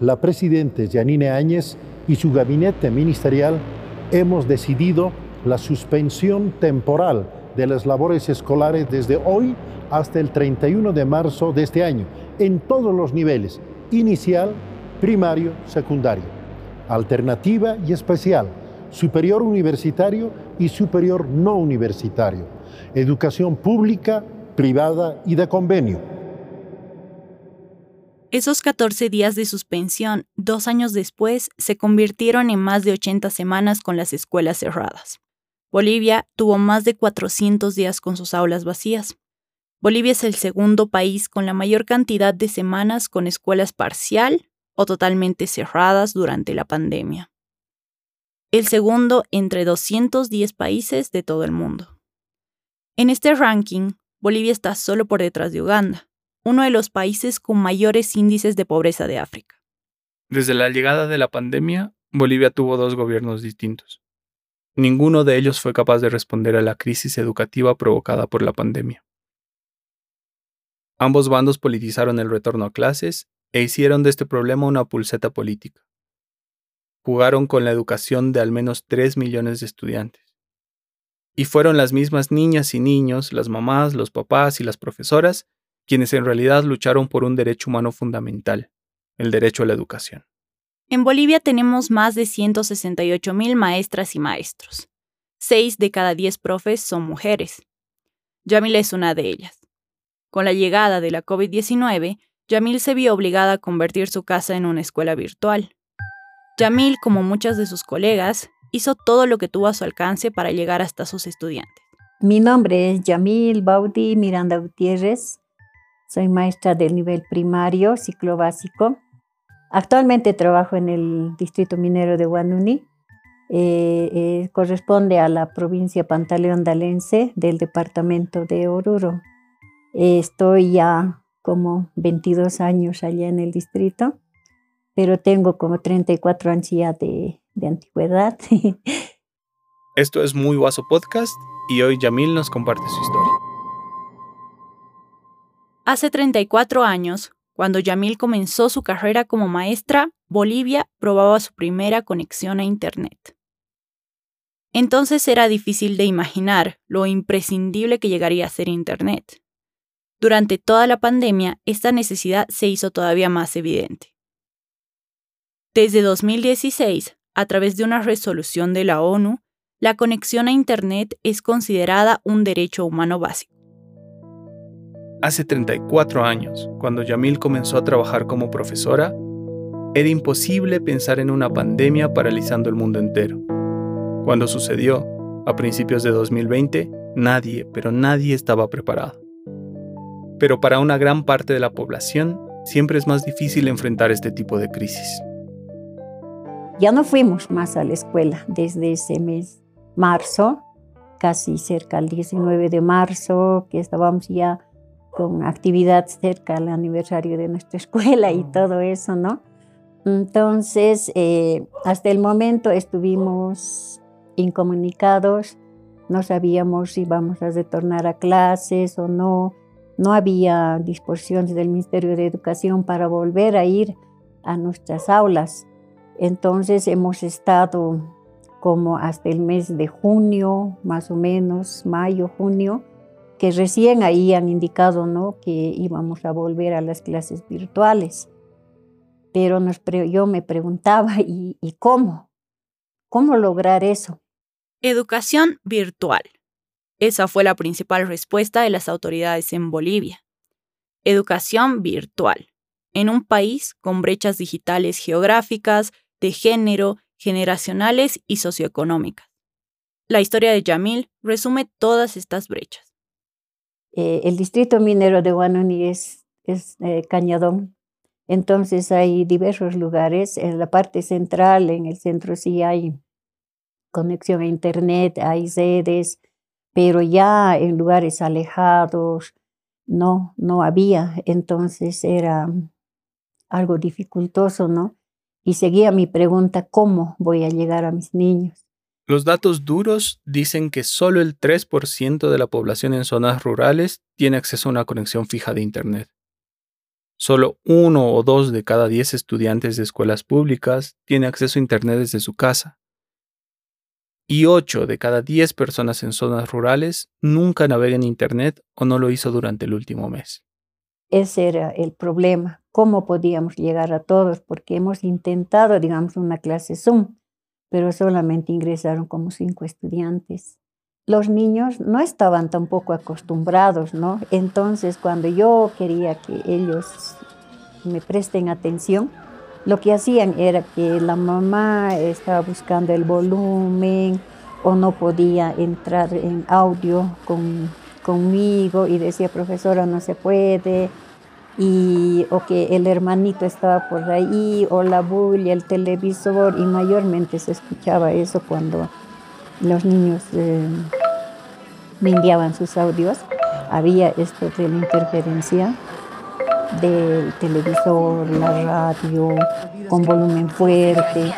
la presidenta Janine Áñez y su gabinete ministerial hemos decidido la suspensión temporal de las labores escolares desde hoy hasta el 31 de marzo de este año, en todos los niveles, inicial, primario, secundario, alternativa y especial, superior universitario y superior no universitario, educación pública, privada y de convenio. Esos 14 días de suspensión, dos años después, se convirtieron en más de 80 semanas con las escuelas cerradas. Bolivia tuvo más de 400 días con sus aulas vacías. Bolivia es el segundo país con la mayor cantidad de semanas con escuelas parcial o totalmente cerradas durante la pandemia. El segundo entre 210 países de todo el mundo. En este ranking, Bolivia está solo por detrás de Uganda, uno de los países con mayores índices de pobreza de África. Desde la llegada de la pandemia, Bolivia tuvo dos gobiernos distintos. Ninguno de ellos fue capaz de responder a la crisis educativa provocada por la pandemia. Ambos bandos politizaron el retorno a clases e hicieron de este problema una pulseta política. Jugaron con la educación de al menos 3 millones de estudiantes. Y fueron las mismas niñas y niños, las mamás, los papás y las profesoras quienes en realidad lucharon por un derecho humano fundamental, el derecho a la educación. En Bolivia tenemos más de 168 mil maestras y maestros. Seis de cada diez profes son mujeres. Yamil es una de ellas. Con la llegada de la COVID-19, Yamil se vio obligada a convertir su casa en una escuela virtual. Yamil, como muchas de sus colegas, hizo todo lo que tuvo a su alcance para llegar hasta sus estudiantes. Mi nombre es Yamil Baudi Miranda Gutiérrez. Soy maestra del nivel primario, ciclo básico. Actualmente trabajo en el distrito minero de Guanuni. Eh, eh, corresponde a la provincia Pantaleón Dalense del departamento de Oruro. Estoy ya como 22 años allá en el distrito, pero tengo como 34 años ya de, de antigüedad. Esto es Muy Guaso Podcast y hoy Yamil nos comparte su historia. Hace 34 años, cuando Yamil comenzó su carrera como maestra, Bolivia probaba su primera conexión a Internet. Entonces era difícil de imaginar lo imprescindible que llegaría a ser Internet. Durante toda la pandemia, esta necesidad se hizo todavía más evidente. Desde 2016, a través de una resolución de la ONU, la conexión a Internet es considerada un derecho humano básico. Hace 34 años, cuando Yamil comenzó a trabajar como profesora, era imposible pensar en una pandemia paralizando el mundo entero. Cuando sucedió, a principios de 2020, nadie, pero nadie estaba preparado. Pero para una gran parte de la población, siempre es más difícil enfrentar este tipo de crisis. Ya no fuimos más a la escuela desde ese mes, marzo, casi cerca al 19 de marzo, que estábamos ya con actividad cerca al aniversario de nuestra escuela y todo eso, ¿no? Entonces, eh, hasta el momento estuvimos incomunicados, no sabíamos si íbamos a retornar a clases o no, no había disposiciones del Ministerio de Educación para volver a ir a nuestras aulas. Entonces hemos estado como hasta el mes de junio, más o menos, mayo, junio, que recién ahí han indicado ¿no? que íbamos a volver a las clases virtuales. Pero yo me preguntaba, ¿y, ¿y cómo? ¿Cómo lograr eso? Educación virtual. Esa fue la principal respuesta de las autoridades en Bolivia. Educación virtual. En un país con brechas digitales geográficas, de género, generacionales y socioeconómicas. La historia de Yamil resume todas estas brechas. Eh, el distrito minero de Guanuni es, eh, Cañadón. Entonces hay diversos lugares. En la parte central, en el centro sí hay conexión a internet, hay sedes, pero ya en lugares alejados no, no había. Entonces era algo dificultoso, ¿no? Y seguía mi pregunta, ¿cómo voy a llegar a mis niños? Los datos duros dicen que solo el 3% de la población en zonas rurales tiene acceso a una conexión fija de Internet. Solo uno o dos de cada diez estudiantes de escuelas públicas tiene acceso a Internet desde su casa. Y ocho de cada diez personas en zonas rurales nunca navegan Internet o no lo hizo durante el último mes. Ese era el problema, cómo podíamos llegar a todos, porque hemos intentado, digamos, una clase Zoom, pero solamente ingresaron como cinco estudiantes los niños no estaban tampoco acostumbrados, ¿no? Entonces, cuando yo quería que ellos me presten atención, lo que hacían era que la mamá estaba buscando el volumen o no podía entrar en audio con, conmigo y decía, profesora, no se puede, y, o que el hermanito estaba por ahí, o la bulla, el televisor, y mayormente se escuchaba eso cuando los niños eh, enviaban sus audios. Había esto de la interferencia del televisor, la radio, con volumen fuerte.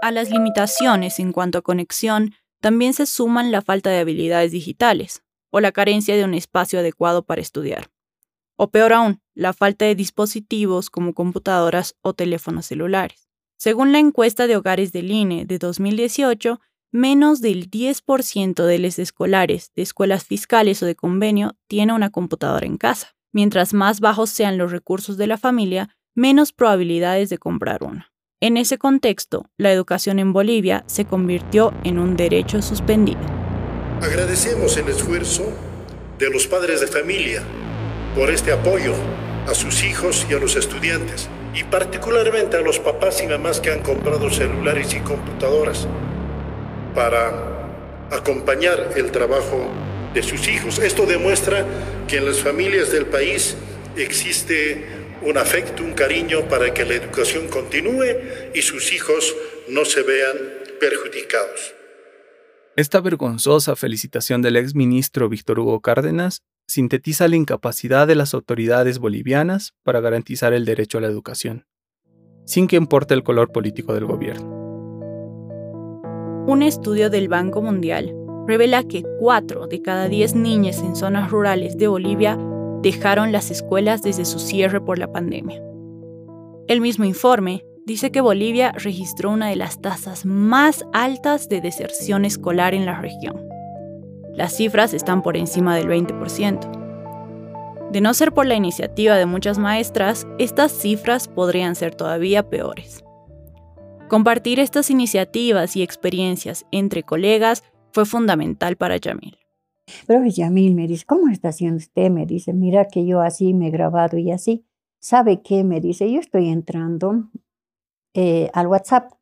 A las limitaciones en cuanto a conexión, también se suman la falta de habilidades digitales o la carencia de un espacio adecuado para estudiar. O peor aún, la falta de dispositivos como computadoras o teléfonos celulares. Según la encuesta de hogares del INE de 2018, menos del 10% de los escolares de escuelas fiscales o de convenio tiene una computadora en casa. Mientras más bajos sean los recursos de la familia, menos probabilidades de comprar una. En ese contexto, la educación en Bolivia se convirtió en un derecho suspendido. Agradecemos el esfuerzo de los padres de familia por este apoyo a sus hijos y a los estudiantes, y particularmente a los papás y mamás que han comprado celulares y computadoras para acompañar el trabajo de sus hijos. Esto demuestra que en las familias del país existe un afecto, un cariño para que la educación continúe y sus hijos no se vean perjudicados. Esta vergonzosa felicitación del ex ministro Víctor Hugo Cárdenas sintetiza la incapacidad de las autoridades bolivianas para garantizar el derecho a la educación, sin que importe el color político del gobierno. Un estudio del Banco Mundial revela que 4 de cada 10 niñas en zonas rurales de Bolivia dejaron las escuelas desde su cierre por la pandemia. El mismo informe dice que Bolivia registró una de las tasas más altas de deserción escolar en la región. Las cifras están por encima del 20%. De no ser por la iniciativa de muchas maestras, estas cifras podrían ser todavía peores. Compartir estas iniciativas y experiencias entre colegas fue fundamental para Yamil. Pero Yamil me dice, ¿cómo está haciendo usted? Me dice, mira que yo así me he grabado y así. ¿Sabe qué? Me dice, yo estoy entrando eh, al WhatsApp.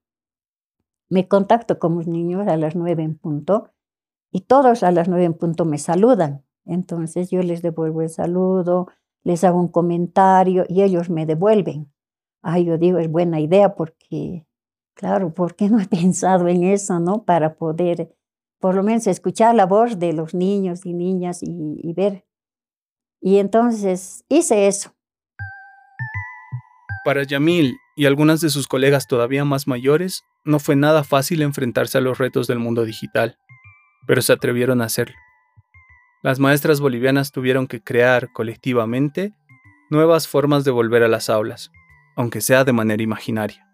Me contacto con mis niños a las nueve en punto y todos a las nueve en punto me saludan. Entonces yo les devuelvo el saludo, les hago un comentario y ellos me devuelven. Ay, yo digo, es buena idea porque Claro, ¿por qué no he pensado en eso, no? Para poder, por lo menos, escuchar la voz de los niños y niñas y, ver. Y entonces hice eso. Para Yamil y algunas de sus colegas todavía más mayores, no fue nada fácil enfrentarse a los retos del mundo digital, pero se atrevieron a hacerlo. Las maestras bolivianas tuvieron que crear colectivamente nuevas formas de volver a las aulas, aunque sea de manera imaginaria.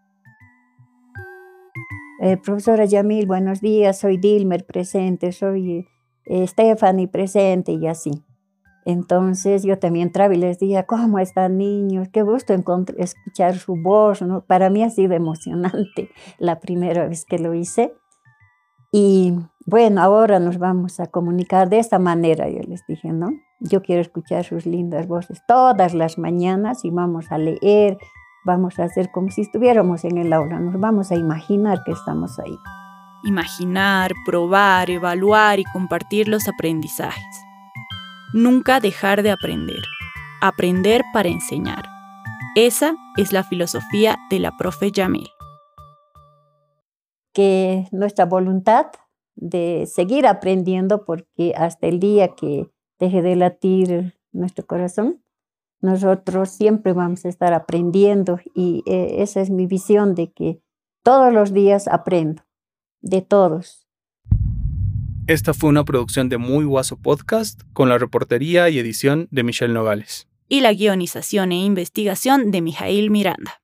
Eh, profesora Yamil, buenos días, soy Dilmer presente, soy eh, Stephanie presente y así. Entonces yo también entraba y les decía, ¿cómo están niños? Qué gusto escuchar su voz. ¿no? Para mí ha sido emocionante la primera vez que lo hice. Y bueno, ahora nos vamos a comunicar de esta manera, yo les dije, ¿no? Yo quiero escuchar sus lindas voces todas las mañanas y vamos a leer, vamos a hacer como si estuviéramos en el aula, nos vamos a imaginar que estamos ahí. Imaginar, probar, evaluar y compartir los aprendizajes. Nunca dejar de aprender. Aprender para enseñar. Esa es la filosofía de la profe Yamil. Que nuestra voluntad de seguir aprendiendo, porque hasta el día que deje de latir nuestro corazón, nosotros siempre vamos a estar aprendiendo y eh, esa es mi visión de que todos los días aprendo, de todos. Esta fue una producción de Muy Guaso Podcast con la reportería y edición de Michelle Nogales. y la guionización e investigación de Mijail Miranda.